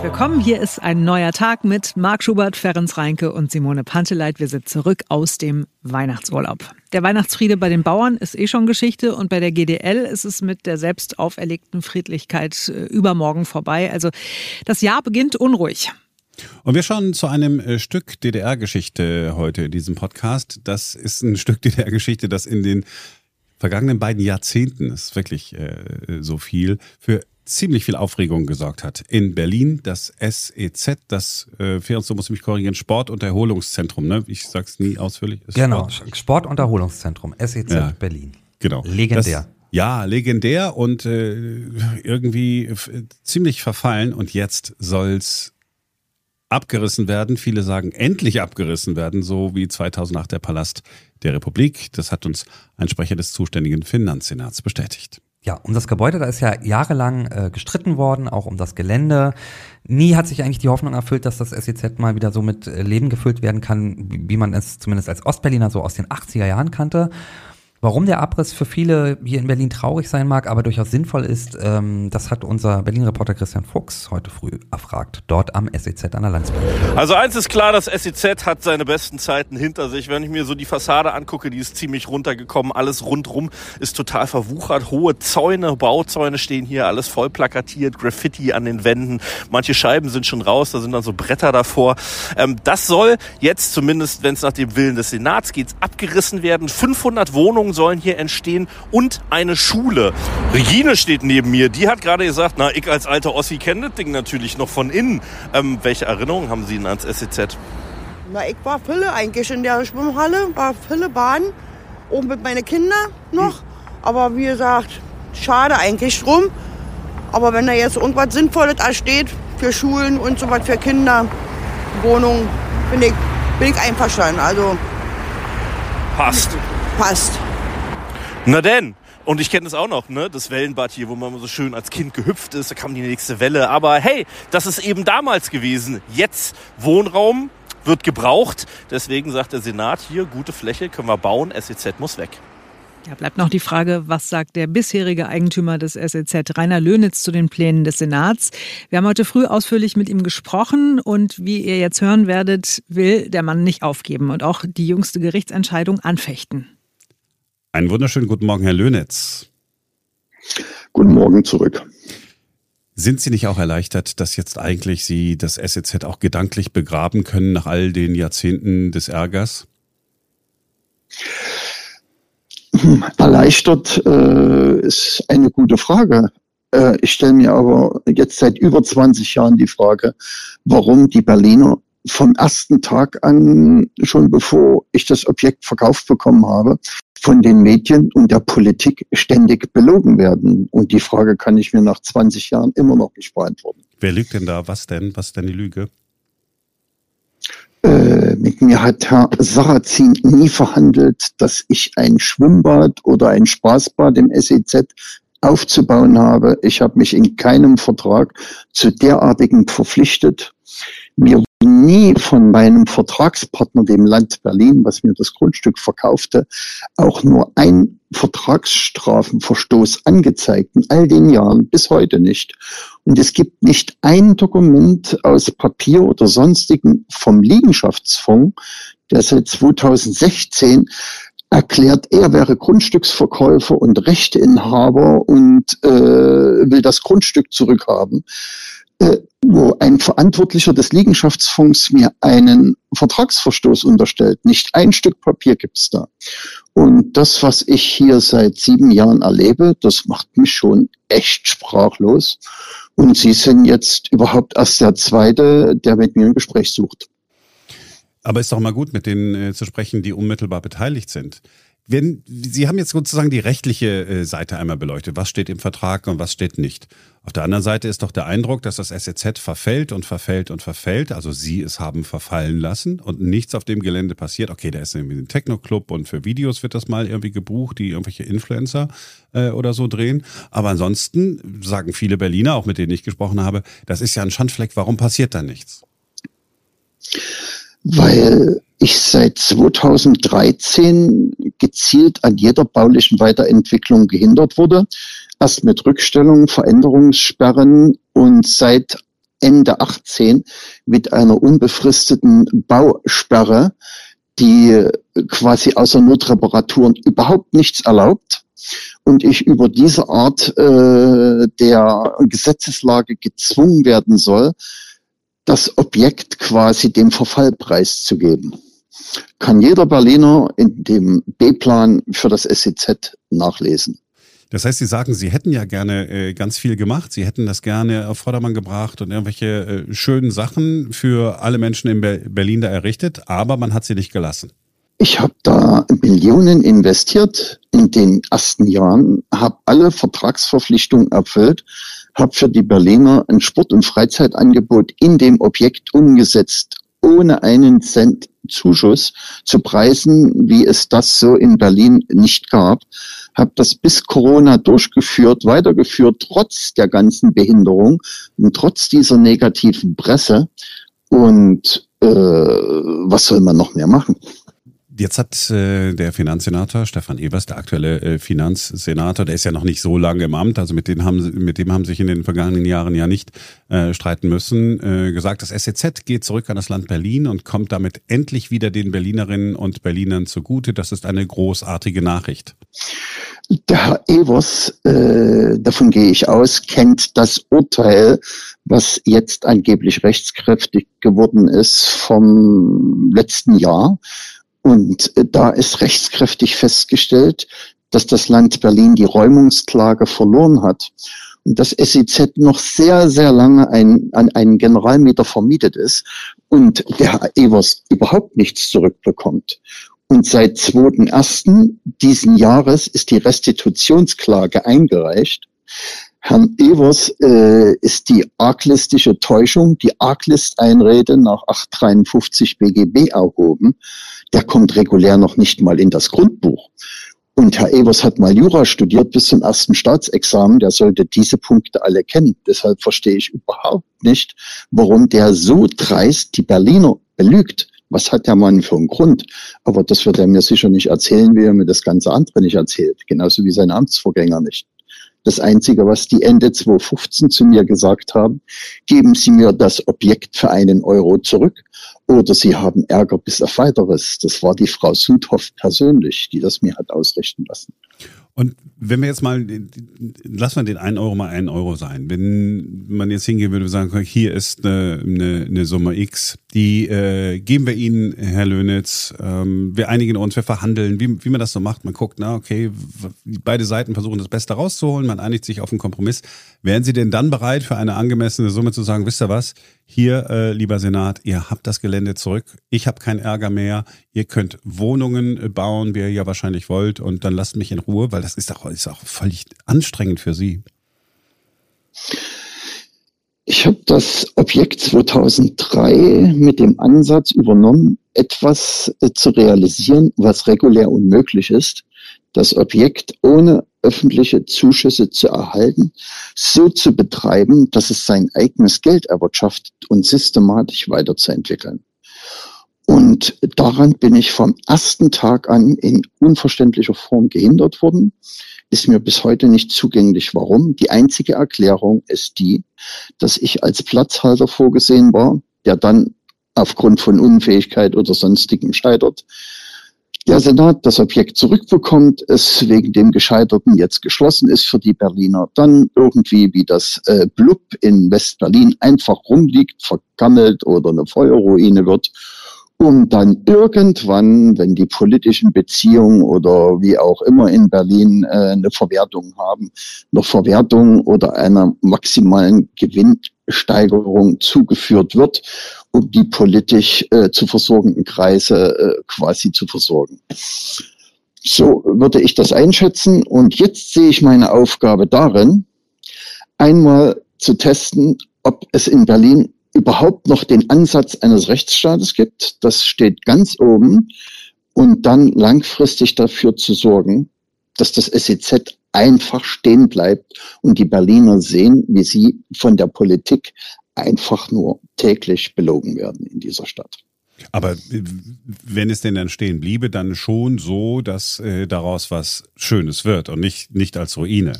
herzlich willkommen. Hier ist ein neuer Tag mit Marc Schubert, Ferenc Reinke und Simone Panteleit. Wir sind zurück aus dem Weihnachtsurlaub. Der Weihnachtsfriede bei den Bauern ist eh schon Geschichte und bei der GDL ist es mit der selbst auferlegten Friedlichkeit äh, übermorgen vorbei. Also das Jahr beginnt unruhig. Und wir schauen zu einem äh, Stück DDR-Geschichte heute in diesem Podcast. Das ist ein Stück DDR-Geschichte, das in den vergangenen beiden Jahrzehnten, ist wirklich äh, so viel, für ziemlich viel Aufregung gesorgt hat. In Berlin das SEZ, das äh, so muss ich mich korrigieren, Sport- und Erholungszentrum, ne? Ich sag's nie ausführlich. genau, Sport. Sport- und Erholungszentrum, SEZ ja, Berlin. Genau. Legendär. Das, ja, legendär und äh, irgendwie ziemlich verfallen und jetzt soll's abgerissen werden. Viele sagen endlich abgerissen werden, so wie 2008 der Palast der Republik. Das hat uns ein Sprecher des zuständigen Finanzsenats bestätigt. Ja, um das Gebäude, da ist ja jahrelang äh, gestritten worden, auch um das Gelände. Nie hat sich eigentlich die Hoffnung erfüllt, dass das SEZ mal wieder so mit äh, Leben gefüllt werden kann, wie man es zumindest als Ostberliner so aus den 80er Jahren kannte. Warum der Abriss für viele hier in Berlin traurig sein mag, aber durchaus sinnvoll ist, ähm, das hat unser Berlin-Reporter Christian Fuchs heute früh erfragt, dort am SEZ an der Landsberg. Also eins ist klar, das SEZ hat seine besten Zeiten hinter sich. Wenn ich mir so die Fassade angucke, die ist ziemlich runtergekommen. Alles rundrum ist total verwuchert. Hohe Zäune, Bauzäune stehen hier, alles voll plakatiert, Graffiti an den Wänden. Manche Scheiben sind schon raus, da sind dann so Bretter davor. Ähm, das soll jetzt zumindest, wenn es nach dem Willen des Senats geht, abgerissen werden. 500 Wohnungen Wohnungen sollen hier entstehen und eine Schule. Regine steht neben mir. Die hat gerade gesagt, na, ich als alter Ossi kenne das Ding natürlich noch von innen. Ähm, welche Erinnerungen haben Sie denn ans SEZ? Na, ich war Fülle eigentlich in der Schwimmhalle, war Fülle Bahn, oben mit meinen Kindern noch. Hm. Aber wie gesagt, schade eigentlich drum. Aber wenn da jetzt irgendwas Sinnvolles da steht, für Schulen und so was für Kinder, Wohnungen, bin ich, bin ich einverstanden. Also passt. Passt. Na denn. Und ich kenne das auch noch, ne? Das Wellenbad hier, wo man so schön als Kind gehüpft ist, da kam die nächste Welle. Aber hey, das ist eben damals gewesen. Jetzt Wohnraum wird gebraucht. Deswegen sagt der Senat hier, gute Fläche können wir bauen, SEZ muss weg. Ja, bleibt noch die Frage, was sagt der bisherige Eigentümer des SEZ, Rainer Löhnitz, zu den Plänen des Senats? Wir haben heute früh ausführlich mit ihm gesprochen und wie ihr jetzt hören werdet, will der Mann nicht aufgeben und auch die jüngste Gerichtsentscheidung anfechten. Einen wunderschönen guten Morgen, Herr Löhnitz. Guten Morgen zurück. Sind Sie nicht auch erleichtert, dass jetzt eigentlich Sie das SEZ auch gedanklich begraben können nach all den Jahrzehnten des Ärgers? Erleichtert äh, ist eine gute Frage. Äh, ich stelle mir aber jetzt seit über 20 Jahren die Frage, warum die Berliner vom ersten Tag an, schon bevor ich das Objekt verkauft bekommen habe, von den Medien und der Politik ständig belogen werden. Und die Frage kann ich mir nach 20 Jahren immer noch nicht beantworten. Wer lügt denn da? Was denn? Was ist denn die Lüge? Äh, mit mir hat Herr Sarrazin nie verhandelt, dass ich ein Schwimmbad oder ein Spaßbad im SEZ aufzubauen habe. Ich habe mich in keinem Vertrag zu derartigen verpflichtet. Mir nie von meinem Vertragspartner, dem Land Berlin, was mir das Grundstück verkaufte, auch nur ein Vertragsstrafenverstoß angezeigt. In all den Jahren bis heute nicht. Und es gibt nicht ein Dokument aus Papier oder sonstigen vom Liegenschaftsfonds, der seit 2016 erklärt, er wäre Grundstücksverkäufer und Rechteinhaber und äh, will das Grundstück zurückhaben. Äh, wo ein Verantwortlicher des Liegenschaftsfonds mir einen Vertragsverstoß unterstellt. Nicht ein Stück Papier gibt's da. Und das, was ich hier seit sieben Jahren erlebe, das macht mich schon echt sprachlos. Und Sie sind jetzt überhaupt erst der Zweite, der mit mir ein Gespräch sucht. Aber ist doch mal gut, mit denen äh, zu sprechen, die unmittelbar beteiligt sind. Wenn, Sie haben jetzt sozusagen die rechtliche äh, Seite einmal beleuchtet. Was steht im Vertrag und was steht nicht? Auf der anderen Seite ist doch der Eindruck, dass das SEZ verfällt und verfällt und verfällt. Also Sie es haben verfallen lassen und nichts auf dem Gelände passiert. Okay, da ist irgendwie ein Techno-Club und für Videos wird das mal irgendwie gebucht, die irgendwelche Influencer äh, oder so drehen. Aber ansonsten sagen viele Berliner, auch mit denen ich gesprochen habe, das ist ja ein Schandfleck. Warum passiert da nichts? Weil ich seit 2013 gezielt an jeder baulichen Weiterentwicklung gehindert wurde. Erst mit Rückstellungen, Veränderungssperren und seit Ende 18 mit einer unbefristeten Bausperre, die quasi außer Notreparaturen überhaupt nichts erlaubt. Und ich über diese Art äh, der Gesetzeslage gezwungen werden soll, das Objekt quasi dem Verfall preiszugeben. Kann jeder Berliner in dem B-Plan für das SEZ nachlesen. Das heißt, Sie sagen, Sie hätten ja gerne äh, ganz viel gemacht, Sie hätten das gerne auf Vordermann gebracht und irgendwelche äh, schönen Sachen für alle Menschen in Be Berlin da errichtet, aber man hat sie nicht gelassen. Ich habe da Millionen investiert in den ersten Jahren, habe alle Vertragsverpflichtungen erfüllt, habe für die Berliner ein Sport- und Freizeitangebot in dem Objekt umgesetzt, ohne einen Cent Zuschuss zu Preisen, wie es das so in Berlin nicht gab habe das bis Corona durchgeführt, weitergeführt, trotz der ganzen Behinderung und trotz dieser negativen Presse. Und äh, was soll man noch mehr machen? Jetzt hat äh, der Finanzsenator Stefan Evers, der aktuelle äh, Finanzsenator, der ist ja noch nicht so lange im Amt, also mit dem haben, mit dem haben sich in den vergangenen Jahren ja nicht äh, streiten müssen, äh, gesagt, das SEZ geht zurück an das Land Berlin und kommt damit endlich wieder den Berlinerinnen und Berlinern zugute. Das ist eine großartige Nachricht. Der Herr Evers, äh, davon gehe ich aus, kennt das Urteil, was jetzt angeblich rechtskräftig geworden ist vom letzten Jahr und äh, da ist rechtskräftig festgestellt, dass das Land Berlin die Räumungsklage verloren hat und das SEZ noch sehr, sehr lange ein, an einen Generalmieter vermietet ist und der Herr Evers überhaupt nichts zurückbekommt. Und seit 2.1. diesen Jahres ist die Restitutionsklage eingereicht. Herrn Evers äh, ist die arglistische Täuschung, die Arglist-Einrede nach 853 BGB erhoben der kommt regulär noch nicht mal in das Grundbuch. Und Herr Evers hat mal Jura studiert bis zum ersten Staatsexamen. Der sollte diese Punkte alle kennen. Deshalb verstehe ich überhaupt nicht, warum der so dreist die Berliner belügt. Was hat der Mann für einen Grund? Aber das wird er mir sicher nicht erzählen, wie er mir das ganze andere nicht erzählt. Genauso wie sein Amtsvorgänger nicht. Das Einzige, was die Ende 2015 zu mir gesagt haben, geben Sie mir das Objekt für einen Euro zurück oder Sie haben Ärger bis auf weiteres. Das war die Frau Sudhoff persönlich, die das mir hat ausrichten lassen. Und wenn wir jetzt mal, lassen wir den einen Euro mal einen Euro sein. Wenn man jetzt hingehen würde und sagen, hier ist eine, eine, eine Summe X, die äh, geben wir Ihnen, Herr Löhnitz, ähm, wir einigen uns, wir verhandeln, wie, wie man das so macht. Man guckt, na okay, beide Seiten versuchen das Beste rauszuholen, man einigt sich auf einen Kompromiss. Wären Sie denn dann bereit, für eine angemessene Summe zu sagen, wisst ihr was, hier, äh, lieber Senat, ihr habt das Gelände zurück, ich habe keinen Ärger mehr, ihr könnt Wohnungen äh, bauen, wie ihr ja wahrscheinlich wollt, und dann lasst mich in Ruhe, weil das ist auch, ist auch völlig anstrengend für Sie. Ich habe das Objekt 2003 mit dem Ansatz übernommen, etwas äh, zu realisieren, was regulär unmöglich ist. Das Objekt ohne öffentliche Zuschüsse zu erhalten, so zu betreiben, dass es sein eigenes Geld erwirtschaftet und systematisch weiterzuentwickeln. Und daran bin ich vom ersten Tag an in unverständlicher Form gehindert worden. Ist mir bis heute nicht zugänglich, warum. Die einzige Erklärung ist die, dass ich als Platzhalter vorgesehen war, der dann aufgrund von Unfähigkeit oder sonstigem scheitert. Der Senat das Objekt zurückbekommt, es wegen dem Gescheiterten jetzt geschlossen ist für die Berliner, dann irgendwie wie das äh, Blub in Westberlin einfach rumliegt, vergammelt oder eine Feuerruine wird um dann irgendwann, wenn die politischen Beziehungen oder wie auch immer in Berlin äh, eine Verwertung haben, noch Verwertung oder einer maximalen Gewinnsteigerung zugeführt wird, um die politisch äh, zu versorgenden Kreise äh, quasi zu versorgen. So würde ich das einschätzen. Und jetzt sehe ich meine Aufgabe darin, einmal zu testen, ob es in Berlin überhaupt noch den Ansatz eines Rechtsstaates gibt. Das steht ganz oben. Und dann langfristig dafür zu sorgen, dass das SEZ einfach stehen bleibt und die Berliner sehen, wie sie von der Politik einfach nur täglich belogen werden in dieser Stadt. Aber wenn es denn dann stehen bliebe, dann schon so, dass äh, daraus was Schönes wird und nicht, nicht als Ruine.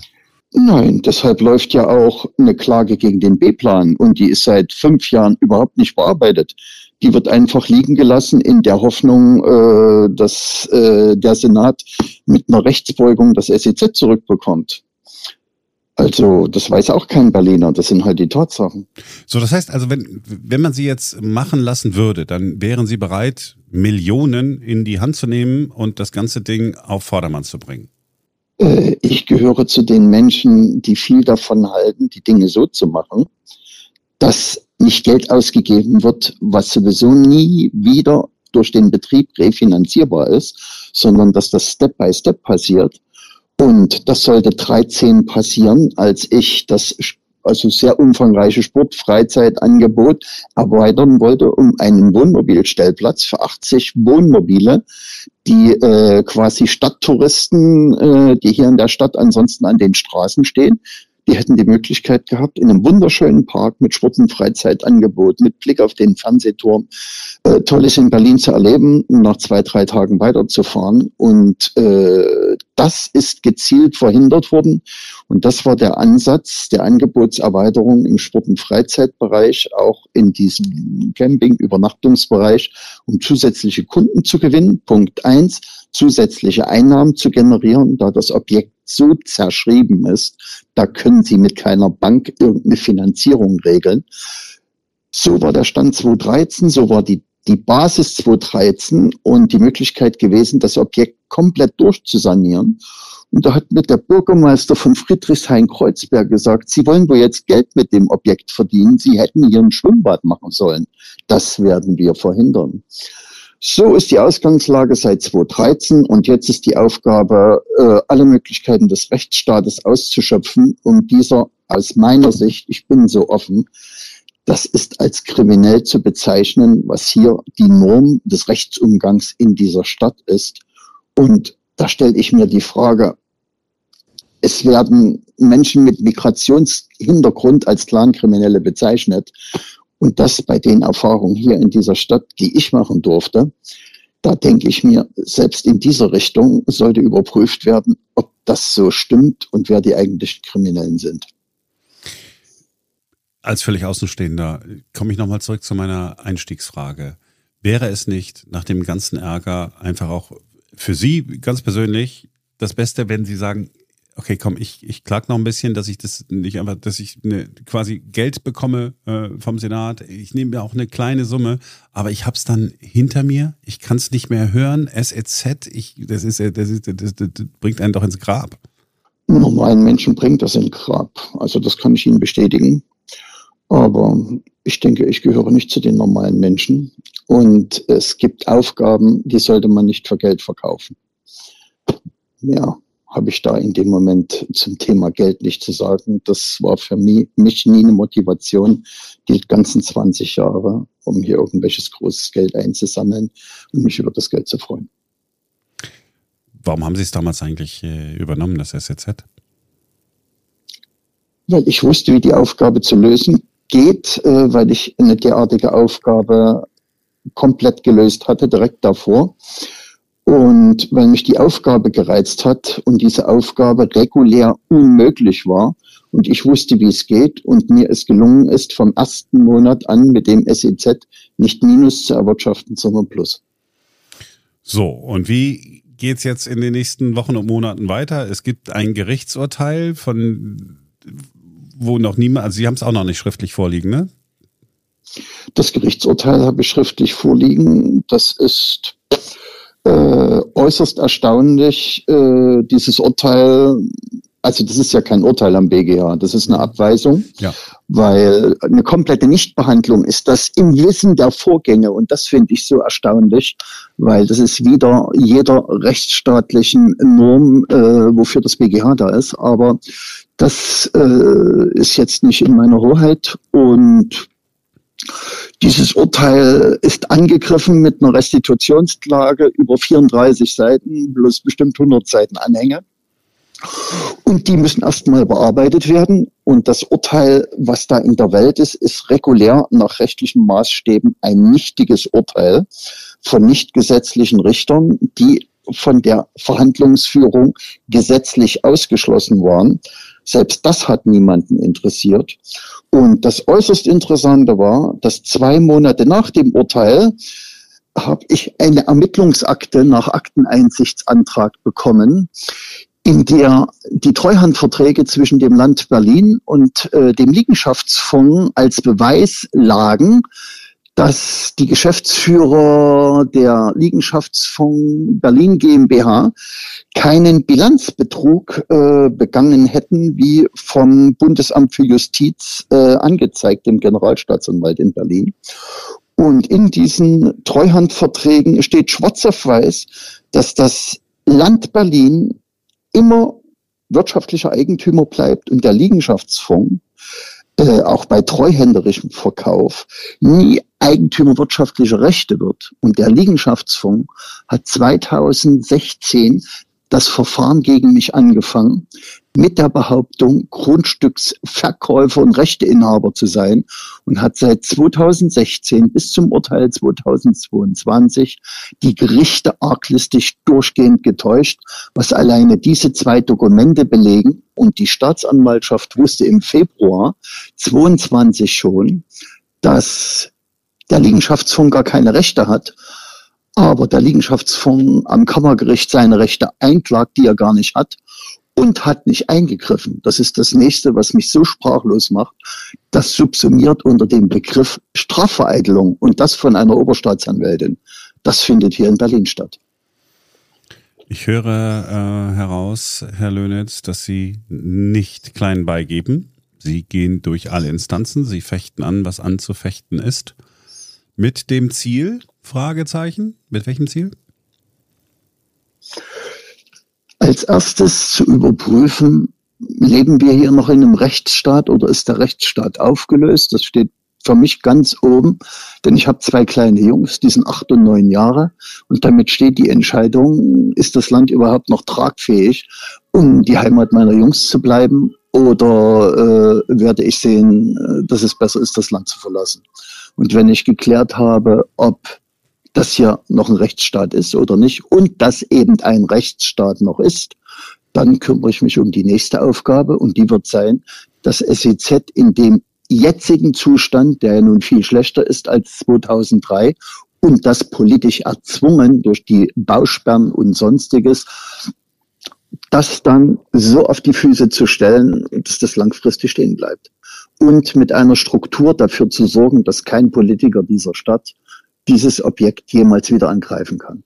Nein, deshalb läuft ja auch eine Klage gegen den B-Plan und die ist seit fünf Jahren überhaupt nicht bearbeitet. Die wird einfach liegen gelassen in der Hoffnung, äh, dass äh, der Senat mit einer Rechtsbeugung das SEZ zurückbekommt. Also, das weiß auch kein Berliner, das sind halt die Tatsachen. So, das heißt also, wenn, wenn man sie jetzt machen lassen würde, dann wären sie bereit, Millionen in die Hand zu nehmen und das ganze Ding auf Vordermann zu bringen. Äh, ich gehöre zu den Menschen, die viel davon halten, die Dinge so zu machen, dass nicht Geld ausgegeben wird, was sowieso nie wieder durch den Betrieb refinanzierbar ist, sondern dass das Step by Step passiert. Und das sollte 13 passieren, als ich das also sehr umfangreiche Sportfreizeitangebot erweitern wollte um einen Wohnmobilstellplatz für 80 Wohnmobile, die äh, quasi Stadttouristen, äh, die hier in der Stadt ansonsten an den Straßen stehen, die hätten die Möglichkeit gehabt, in einem wunderschönen Park mit Sport- und Freizeitangebot, mit Blick auf den Fernsehturm, äh, Tolles in Berlin zu erleben und nach zwei, drei Tagen weiterzufahren. Und äh, das ist gezielt verhindert worden. Und das war der Ansatz der Angebotserweiterung im Sport- und Freizeitbereich, auch in diesem Camping-Übernachtungsbereich, um zusätzliche Kunden zu gewinnen. Punkt eins, zusätzliche Einnahmen zu generieren, da das Objekt so zerschrieben ist, da können Sie mit keiner Bank irgendeine Finanzierung regeln. So war der Stand 2013, so war die, die Basis 2013 und die Möglichkeit gewesen, das Objekt komplett durchzusanieren. Und da hat mir der Bürgermeister von Friedrichshain-Kreuzberg gesagt, Sie wollen wohl jetzt Geld mit dem Objekt verdienen, Sie hätten hier ein Schwimmbad machen sollen. Das werden wir verhindern. So ist die Ausgangslage seit 2013 und jetzt ist die Aufgabe, äh, alle Möglichkeiten des Rechtsstaates auszuschöpfen, um dieser aus meiner Sicht, ich bin so offen, das ist als kriminell zu bezeichnen, was hier die Norm des Rechtsumgangs in dieser Stadt ist. Und da stelle ich mir die Frage, es werden Menschen mit Migrationshintergrund als Clankriminelle bezeichnet. Und das bei den Erfahrungen hier in dieser Stadt, die ich machen durfte, da denke ich mir, selbst in dieser Richtung sollte überprüft werden, ob das so stimmt und wer die eigentlichen Kriminellen sind. Als völlig Außenstehender komme ich nochmal zurück zu meiner Einstiegsfrage. Wäre es nicht nach dem ganzen Ärger einfach auch für Sie ganz persönlich das Beste, wenn Sie sagen, okay, komm, ich, ich klag noch ein bisschen, dass ich das nicht einfach, dass ich eine, quasi Geld bekomme äh, vom Senat. Ich nehme mir auch eine kleine Summe, aber ich hab's dann hinter mir. Ich kann es nicht mehr hören. SEZ, ich, das ist, das ist, das, das, das bringt einen doch ins Grab. Normalen Menschen bringt das ins Grab. Also das kann ich Ihnen bestätigen. Aber ich denke, ich gehöre nicht zu den normalen Menschen. Und es gibt Aufgaben, die sollte man nicht für Geld verkaufen. Ja, habe ich da in dem Moment zum Thema Geld nicht zu sagen. Das war für mich, mich nie eine Motivation, die ganzen 20 Jahre, um hier irgendwelches großes Geld einzusammeln und mich über das Geld zu freuen. Warum haben Sie es damals eigentlich äh, übernommen, das SEZ? Weil ich wusste, wie die Aufgabe zu lösen geht, äh, weil ich eine derartige Aufgabe komplett gelöst hatte, direkt davor. Und weil mich die Aufgabe gereizt hat und diese Aufgabe regulär unmöglich war und ich wusste, wie es geht und mir es gelungen ist, vom ersten Monat an mit dem SEZ nicht Minus zu erwirtschaften, sondern Plus. So, und wie geht's jetzt in den nächsten Wochen und Monaten weiter? Es gibt ein Gerichtsurteil von wo noch niemand, also Sie haben es auch noch nicht schriftlich vorliegen, ne? Das Gerichtsurteil habe ich schriftlich vorliegen. Das ist äh, äußerst erstaunlich, äh, dieses Urteil, also das ist ja kein Urteil am BGH, das ist eine Abweisung, ja. weil eine komplette Nichtbehandlung ist das im Wissen der Vorgänge und das finde ich so erstaunlich, weil das ist wieder jeder rechtsstaatlichen Norm, äh, wofür das BGH da ist, aber das äh, ist jetzt nicht in meiner Hoheit und dieses Urteil ist angegriffen mit einer Restitutionsklage über 34 Seiten plus bestimmt 100 Seiten Anhänge. Und die müssen erstmal bearbeitet werden. Und das Urteil, was da in der Welt ist, ist regulär nach rechtlichen Maßstäben ein nichtiges Urteil von nicht gesetzlichen Richtern, die von der Verhandlungsführung gesetzlich ausgeschlossen waren. Selbst das hat niemanden interessiert. Und das äußerst Interessante war, dass zwei Monate nach dem Urteil habe ich eine Ermittlungsakte nach Akteneinsichtsantrag bekommen, in der die Treuhandverträge zwischen dem Land Berlin und äh, dem Liegenschaftsfonds als Beweis lagen, dass die Geschäftsführer der Liegenschaftsfonds Berlin GmbH keinen Bilanzbetrug äh, begangen hätten, wie vom Bundesamt für Justiz äh, angezeigt, dem Generalstaatsanwalt in Berlin. Und in diesen Treuhandverträgen steht schwarz auf weiß, dass das Land Berlin immer wirtschaftlicher Eigentümer bleibt und der Liegenschaftsfonds äh, auch bei treuhänderischem Verkauf nie Eigentümer wirtschaftlicher Rechte wird. Und der Liegenschaftsfonds hat 2016 das Verfahren gegen mich angefangen, mit der Behauptung, Grundstücksverkäufer und Rechteinhaber zu sein und hat seit 2016 bis zum Urteil 2022 die Gerichte arglistig durchgehend getäuscht, was alleine diese zwei Dokumente belegen. Und die Staatsanwaltschaft wusste im Februar 22 schon, dass der Liegenschaftsfonds gar keine Rechte hat aber der Liegenschaftsfonds am Kammergericht seine Rechte einklagt, die er gar nicht hat und hat nicht eingegriffen. Das ist das nächste, was mich so sprachlos macht. Das subsumiert unter dem Begriff Strafvereitelung und das von einer Oberstaatsanwältin. Das findet hier in Berlin statt. Ich höre äh, heraus, Herr Löhnitz, dass Sie nicht klein beigeben. Sie gehen durch alle Instanzen, Sie fechten an, was anzufechten ist. Mit dem Ziel, Fragezeichen, mit welchem Ziel? Als erstes zu überprüfen, leben wir hier noch in einem Rechtsstaat oder ist der Rechtsstaat aufgelöst? Das steht für mich ganz oben, denn ich habe zwei kleine Jungs, die sind acht und neun Jahre und damit steht die Entscheidung, ist das Land überhaupt noch tragfähig, um die Heimat meiner Jungs zu bleiben oder äh, werde ich sehen, äh, dass es besser ist, das Land zu verlassen. Und wenn ich geklärt habe, ob das hier noch ein Rechtsstaat ist oder nicht und dass eben ein Rechtsstaat noch ist, dann kümmere ich mich um die nächste Aufgabe und die wird sein, das SEZ in dem jetzigen Zustand, der ja nun viel schlechter ist als 2003 und das politisch erzwungen durch die Bausperren und sonstiges, das dann so auf die Füße zu stellen, dass das langfristig stehen bleibt. Und mit einer Struktur dafür zu sorgen, dass kein Politiker dieser Stadt dieses Objekt jemals wieder angreifen kann.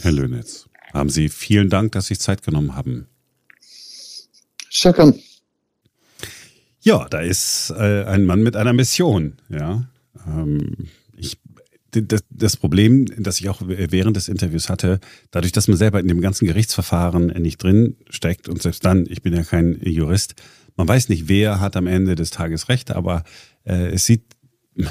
Herr Löhnitz, haben Sie vielen Dank, dass Sie sich Zeit genommen haben. Sehr gern. Ja, da ist äh, ein Mann mit einer Mission. Ja, ähm, ich das, das Problem, das ich auch während des Interviews hatte, dadurch, dass man selber in dem ganzen Gerichtsverfahren nicht drin steckt und selbst dann, ich bin ja kein Jurist, man weiß nicht, wer hat am Ende des Tages recht, aber äh, es sieht,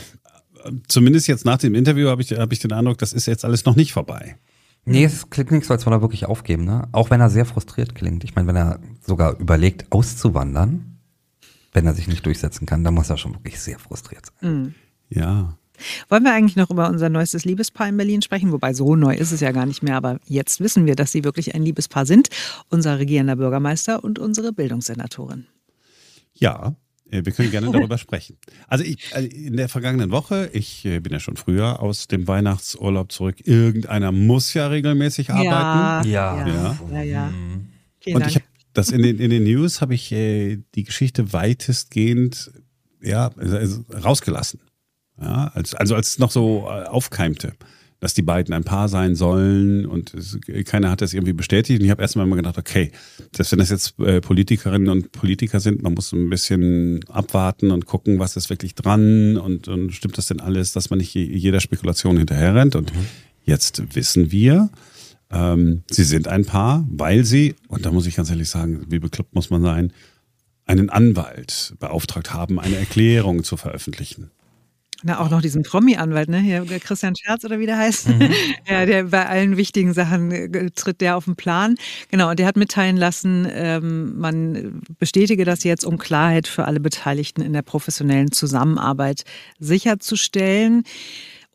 zumindest jetzt nach dem Interview habe ich, hab ich den Eindruck, das ist jetzt alles noch nicht vorbei. Nee, es klingt nicht so, als würde er wirklich aufgeben, ne? Auch wenn er sehr frustriert klingt. Ich meine, wenn er sogar überlegt, auszuwandern, wenn er sich nicht durchsetzen kann, dann muss er schon wirklich sehr frustriert sein. Mhm. Ja. Wollen wir eigentlich noch über unser neuestes Liebespaar in Berlin sprechen? Wobei so neu ist es ja gar nicht mehr, aber jetzt wissen wir, dass sie wirklich ein Liebespaar sind. Unser regierender Bürgermeister und unsere Bildungssenatorin. Ja, äh, wir können gerne darüber sprechen. Also ich, äh, in der vergangenen Woche, ich äh, bin ja schon früher aus dem Weihnachtsurlaub zurück, irgendeiner muss ja regelmäßig arbeiten. Ja, ja, ja. ja, ja. Vielen Und Dank. ich habe das in den, in den News habe ich äh, die Geschichte weitestgehend ja, also rausgelassen. Ja, als, also als es noch so äh, aufkeimte, dass die beiden ein Paar sein sollen und es, keiner hat das irgendwie bestätigt. Und ich habe erstmal immer gedacht, okay, selbst wenn das jetzt äh, Politikerinnen und Politiker sind, man muss ein bisschen abwarten und gucken, was ist wirklich dran und, und stimmt das denn alles, dass man nicht jeder Spekulation hinterherrennt. Und mhm. jetzt wissen wir, ähm, sie sind ein Paar, weil sie, und da muss ich ganz ehrlich sagen, wie bekloppt muss man sein, einen Anwalt beauftragt haben, eine Erklärung zu veröffentlichen. Na, auch noch diesen Promi-Anwalt, ne? Hier, der Christian Scherz oder wie der heißt. Mhm. ja, der bei allen wichtigen Sachen äh, tritt der auf den Plan. Genau, und der hat mitteilen lassen, ähm, man bestätige das jetzt, um Klarheit für alle Beteiligten in der professionellen Zusammenarbeit sicherzustellen.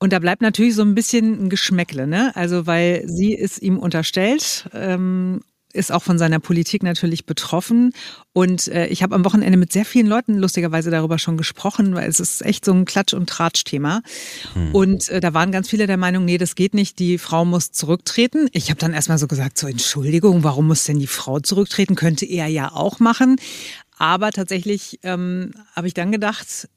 Und da bleibt natürlich so ein bisschen ein Geschmäckle, ne? Also, weil sie ist ihm unterstellt, ähm, ist auch von seiner Politik natürlich betroffen. Und äh, ich habe am Wochenende mit sehr vielen Leuten lustigerweise darüber schon gesprochen, weil es ist echt so ein Klatsch- und Tratsch-Thema. Hm. Und äh, da waren ganz viele der Meinung, nee, das geht nicht, die Frau muss zurücktreten. Ich habe dann erstmal so gesagt, so Entschuldigung, warum muss denn die Frau zurücktreten? Könnte er ja auch machen. Aber tatsächlich ähm, habe ich dann gedacht,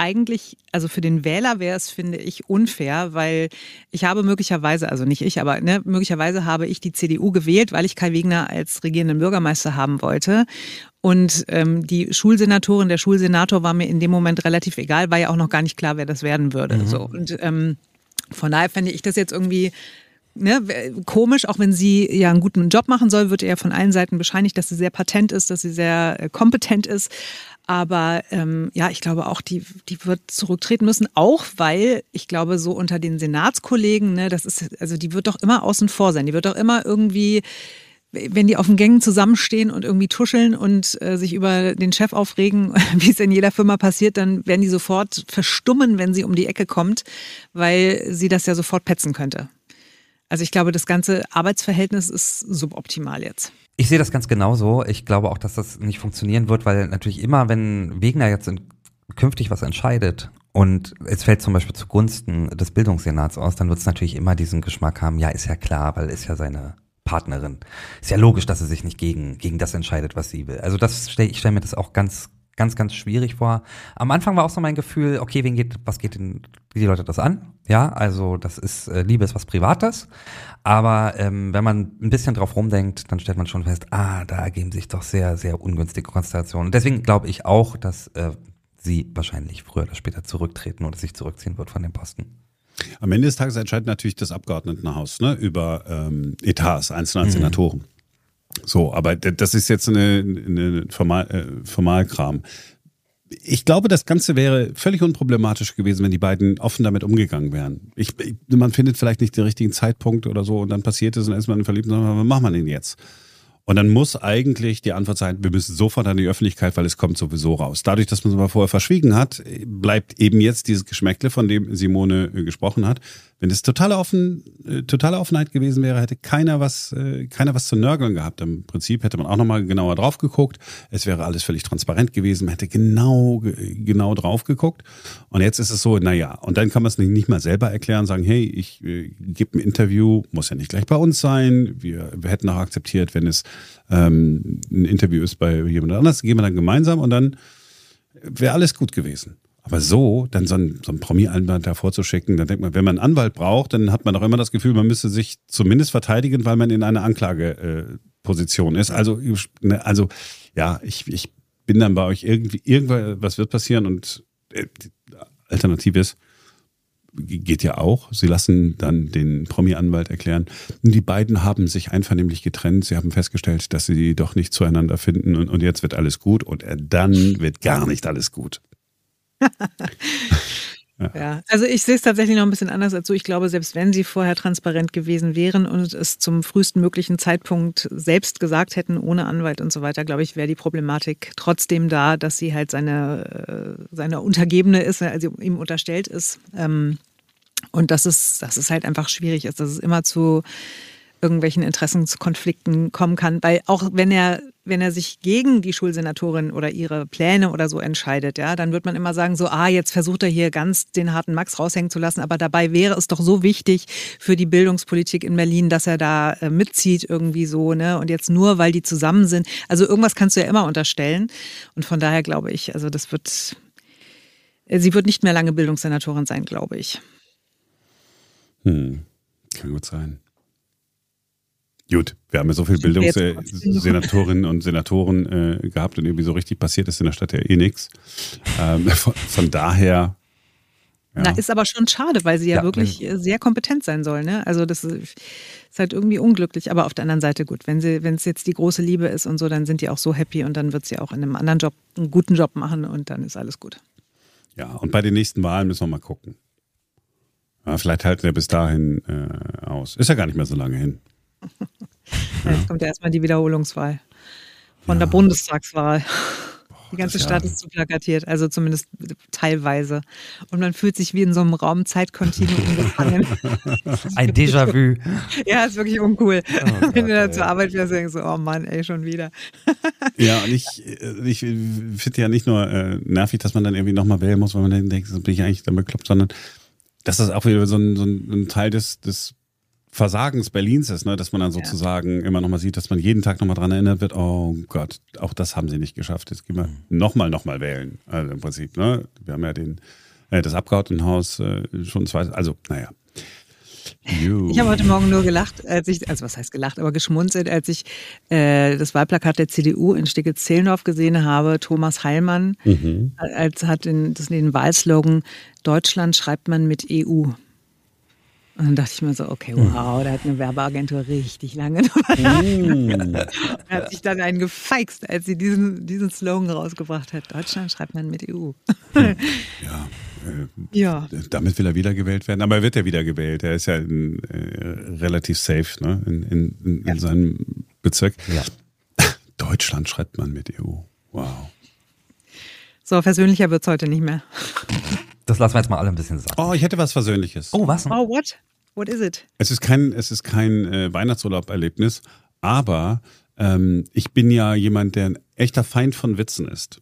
eigentlich, also für den Wähler wäre es, finde ich, unfair, weil ich habe möglicherweise, also nicht ich, aber ne, möglicherweise habe ich die CDU gewählt, weil ich Kai Wegner als regierenden Bürgermeister haben wollte. Und ähm, die Schulsenatorin, der Schulsenator war mir in dem Moment relativ egal, war ja auch noch gar nicht klar, wer das werden würde. Mhm. So. Und ähm, von daher fände ich das jetzt irgendwie Ne, komisch, auch wenn sie ja einen guten Job machen soll, wird ihr von allen Seiten bescheinigt, dass sie sehr patent ist, dass sie sehr äh, kompetent ist. Aber ähm, ja, ich glaube auch, die, die wird zurücktreten müssen, auch weil ich glaube, so unter den Senatskollegen, ne, das ist, also die wird doch immer außen vor sein. Die wird doch immer irgendwie wenn die auf den Gängen zusammenstehen und irgendwie tuscheln und äh, sich über den Chef aufregen, wie es in jeder Firma passiert, dann werden die sofort verstummen, wenn sie um die Ecke kommt, weil sie das ja sofort petzen könnte. Also ich glaube, das ganze Arbeitsverhältnis ist suboptimal jetzt. Ich sehe das ganz genauso. Ich glaube auch, dass das nicht funktionieren wird, weil natürlich immer, wenn Wegner jetzt in, künftig was entscheidet und es fällt zum Beispiel zugunsten des Bildungssenats aus, dann wird es natürlich immer diesen Geschmack haben, ja, ist ja klar, weil ist ja seine Partnerin. Ist ja logisch, dass sie sich nicht gegen, gegen das entscheidet, was sie will. Also das stell, ich stelle mir das auch ganz, ganz, ganz schwierig vor. Am Anfang war auch so mein Gefühl, okay, wen geht, was geht denn die Leute das an? Ja, also das ist äh, Liebe ist was Privates. Aber ähm, wenn man ein bisschen drauf rumdenkt, dann stellt man schon fest, ah, da ergeben sich doch sehr, sehr ungünstige Konstellationen. Und deswegen glaube ich auch, dass äh, sie wahrscheinlich früher oder später zurücktreten oder sich zurückziehen wird von dem Posten. Am Ende des Tages entscheidet natürlich das Abgeordnetenhaus ne, über ähm, Etats einzelner mhm. Senatoren. So, aber das ist jetzt eine, eine Formal, äh, Formalkram. Ich glaube, das Ganze wäre völlig unproblematisch gewesen, wenn die beiden offen damit umgegangen wären. Ich, man findet vielleicht nicht den richtigen Zeitpunkt oder so und dann passiert es und dann ist man verliebt und sagt, was macht man denn jetzt? Und dann muss eigentlich die Antwort sein, wir müssen sofort an die Öffentlichkeit, weil es kommt sowieso raus. Dadurch, dass man es aber vorher verschwiegen hat, bleibt eben jetzt dieses Geschmäckle, von dem Simone äh, gesprochen hat. Wenn es totale, Offen, äh, totale Offenheit gewesen wäre, hätte keiner was, äh, keiner was zu nörgeln gehabt. Im Prinzip hätte man auch nochmal genauer drauf geguckt. Es wäre alles völlig transparent gewesen. Man hätte genau, genau drauf geguckt. Und jetzt ist es so, naja, und dann kann man es nicht mal selber erklären, sagen, hey, ich äh, gebe ein Interview, muss ja nicht gleich bei uns sein. Wir, wir hätten auch akzeptiert, wenn es ähm, ein Interview ist bei jemand anders, gehen wir dann gemeinsam und dann wäre alles gut gewesen. Aber so, dann so ein, so ein Promi-Anwalt da vorzuschicken, dann denkt man, wenn man einen Anwalt braucht, dann hat man doch immer das Gefühl, man müsste sich zumindest verteidigen, weil man in einer Anklageposition ist. Also, ne, also ja, ich, ich bin dann bei euch irgendwie, irgendwas wird passieren und äh, Alternative ist, geht ja auch. Sie lassen dann den Promi-Anwalt erklären. Die beiden haben sich einvernehmlich getrennt. Sie haben festgestellt, dass sie doch nicht zueinander finden und, und jetzt wird alles gut und dann wird gar nicht alles gut. ja. ja. also ich sehe es tatsächlich noch ein bisschen anders als so. Ich glaube, selbst wenn sie vorher transparent gewesen wären und es zum frühesten möglichen Zeitpunkt selbst gesagt hätten, ohne Anwalt und so weiter, glaube ich, wäre die Problematik trotzdem da, dass sie halt seine, äh, seine Untergebene ist, also ihm unterstellt ist. Ähm, und dass es, dass es halt einfach schwierig ist, dass es immer zu irgendwelchen Interessenskonflikten kommen kann, weil auch wenn er wenn er sich gegen die Schulsenatorin oder ihre Pläne oder so entscheidet, ja, dann wird man immer sagen, so, ah, jetzt versucht er hier ganz den harten Max raushängen zu lassen, aber dabei wäre es doch so wichtig für die Bildungspolitik in Berlin, dass er da äh, mitzieht irgendwie so, ne, und jetzt nur, weil die zusammen sind. Also irgendwas kannst du ja immer unterstellen und von daher glaube ich, also das wird, sie wird nicht mehr lange Bildungssenatorin sein, glaube ich. Hm, kann gut sein. Gut, wir haben ja so viele Bildungssenatorinnen und Senatoren äh, gehabt und irgendwie so richtig passiert ist in der Stadt ja eh nichts. Ähm, von, von, daher. Ja. Na, ist aber schon schade, weil sie ja, ja wirklich ja. sehr kompetent sein soll. Ne? Also das ist halt irgendwie unglücklich. Aber auf der anderen Seite gut, wenn sie, wenn es jetzt die große Liebe ist und so, dann sind die auch so happy und dann wird sie auch in einem anderen Job einen guten Job machen und dann ist alles gut. Ja, und bei den nächsten Wahlen müssen wir mal gucken. Ja, vielleicht halten wir bis dahin äh, aus. Ist ja gar nicht mehr so lange hin. Ja. Jetzt kommt ja erstmal die Wiederholungswahl von ja. der Bundestagswahl. Die ganze Stadt ist zu plakatiert, also zumindest teilweise. Und man fühlt sich wie in so einem Raum Zeitkontinuum gefangen. Ein Déjà-vu. ja, ist wirklich uncool. Gott, Wenn du da zur Arbeit fährst, denkst du, oh Mann, ey, schon wieder. Ja, und ich, äh, ich finde ja nicht nur äh, nervig, dass man dann irgendwie nochmal wählen muss, weil man dann denkt, so bin ich eigentlich dann bekloppt, sondern dass das auch wieder so ein, so ein Teil des, des Versagens Berlins ist, ne? dass man dann sozusagen immer nochmal sieht, dass man jeden Tag nochmal dran erinnert wird, oh Gott, auch das haben sie nicht geschafft. Jetzt gehen wir nochmal, nochmal wählen. Also im Prinzip, ne? Wir haben ja den, äh, das Abgeordnetenhaus äh, schon zwei, also naja. Ich habe heute Morgen nur gelacht, als ich, also was heißt gelacht, aber geschmunzelt, als ich äh, das Wahlplakat der CDU in Stickitz-Zehlendorf gesehen habe. Thomas Heilmann Mhm. als hat den, das, den Wahlslogan Deutschland schreibt man mit EU. Und dann dachte ich mir so, okay, wow, da hat eine Werbeagentur richtig lange. Er hat sich dann einen gefeixt, als sie diesen, diesen Slogan rausgebracht hat. Deutschland schreibt man mit EU. Ja, äh, Ja. damit will er wiedergewählt werden. Aber er wird ja wiedergewählt. Er ist ja in, äh, relativ safe ne? in, in, in, in seinem Bezirk. Ja. Deutschland schreibt man mit EU. Wow. So, versöhnlicher wird's heute nicht mehr. Das lassen wir jetzt mal alle ein bisschen sagen. Oh, ich hätte was Versöhnliches. Oh, was? Oh, what? What is it? Es ist kein, es ist kein äh, Weihnachtsurlaub-Erlebnis, aber ähm, ich bin ja jemand, der ein echter Feind von Witzen ist.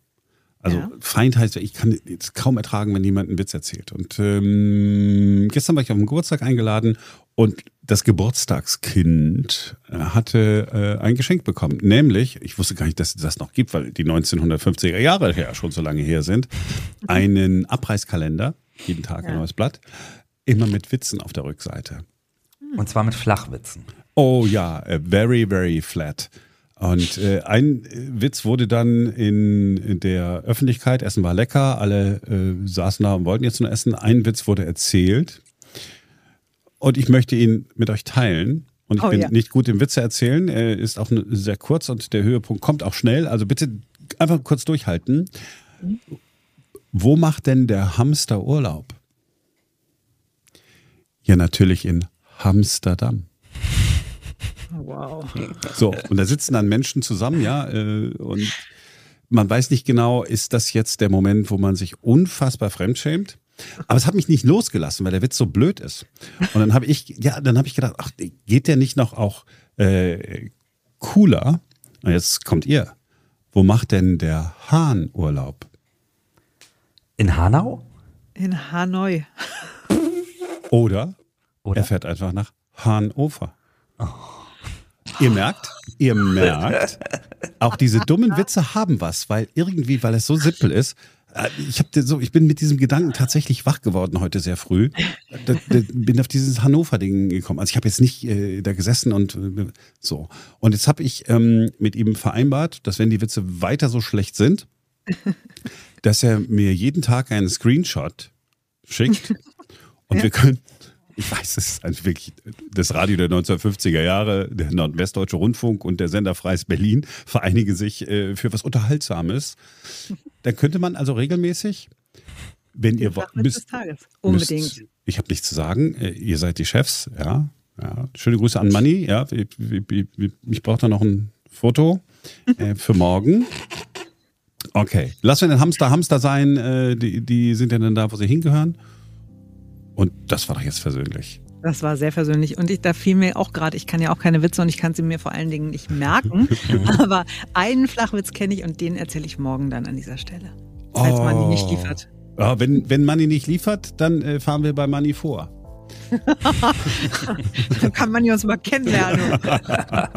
Also Ja. Feind heißt, ich kann es kaum ertragen, wenn jemand einen Witz erzählt. Und ähm, gestern war ich auf den Geburtstag eingeladen und das Geburtstagskind äh, hatte äh, ein Geschenk bekommen. Nämlich, ich wusste gar nicht, dass es das noch gibt, weil die 1950er Jahre ja schon so lange her sind, einen Abreißkalender, jeden Tag ein Ja. neues Blatt, immer mit Witzen auf der Rückseite. Und zwar mit Flachwitzen. Oh ja, äh, very, very flat. Und äh, ein äh, Witz wurde dann in, in der Öffentlichkeit, Essen war lecker, alle äh, saßen da und wollten jetzt nur essen. Ein Witz wurde erzählt und ich möchte ihn mit euch teilen. Und ich Oh bin ja. nicht gut im Witze erzählen, er ist auch sehr kurz und der Höhepunkt kommt auch schnell. Also bitte einfach kurz durchhalten. Wo macht denn der Hamster Urlaub? Ja, natürlich in Hamsterdam. Wow. So, und da sitzen dann Menschen zusammen, ja, äh, und man weiß nicht genau, ist das jetzt der Moment, wo man sich unfassbar fremdschämt? Aber es hat mich nicht losgelassen, weil der Witz so blöd ist. Und dann habe ich, ja, dann habe ich gedacht, ach, geht der nicht noch auch äh, cooler? Und jetzt kommt ihr. Wo macht denn der Hahn Urlaub? In Hanau? In Hanoi. Oder, Oder? er fährt einfach nach Hannover. Ihr merkt, ihr merkt, auch diese dummen Witze haben was, weil irgendwie, weil es so simpel ist. Äh, Ich habe so, ich bin mit diesem Gedanken tatsächlich wach geworden heute sehr früh. Da, da, bin auf dieses Hannover-Ding gekommen. Also ich habe jetzt nicht äh, da gesessen und äh, so. Und jetzt habe ich ähm, mit ihm vereinbart, dass wenn die Witze weiter so schlecht sind, dass er mir jeden Tag einen Screenshot schickt und wir können, ich weiß, es eigentlich wirklich das Radio der 1950er Jahre, der Nordwestdeutsche Rundfunk und der Sender Freies Berlin vereinigen sich äh, für was Unterhaltsames. Dann könnte man also regelmäßig, wenn ihr wo- Flachwitz des Tages. Unbedingt. Müsst, ich habe nichts zu sagen, äh, ihr seid die Chefs, ja. ja. Schöne Grüße an Manni, ja. Ich, ich, ich, ich brauche da noch ein Foto äh, für morgen. Okay, lassen wir den Hamster Hamster sein. Äh, die, die sind ja dann da, wo sie hingehören. Und das war doch jetzt versöhnlich. Das war sehr versöhnlich. Und ich, da fiel mir auch gerade, ich kann ja auch keine Witze und ich kann sie mir vor allen Dingen nicht merken. aber einen Flachwitz kenne ich und den erzähle ich morgen dann an dieser Stelle. Falls man ihn nicht liefert. Ja, wenn, wenn Manni nicht liefert, dann äh, fahren wir bei Manni vor. Dann kann man uns mal kennenlernen.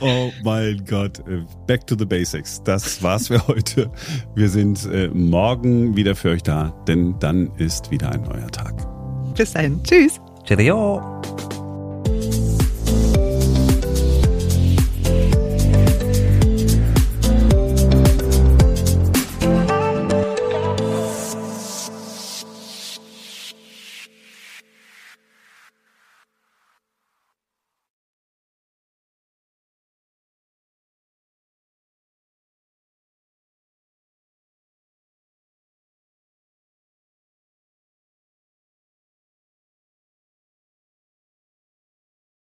Oh mein Gott. Äh, Back to the basics. Das war's für heute. Wir sind äh, morgen wieder für euch da, denn dann ist wieder ein neuer Tag. Bis dahin. Tschüss. Cheerio.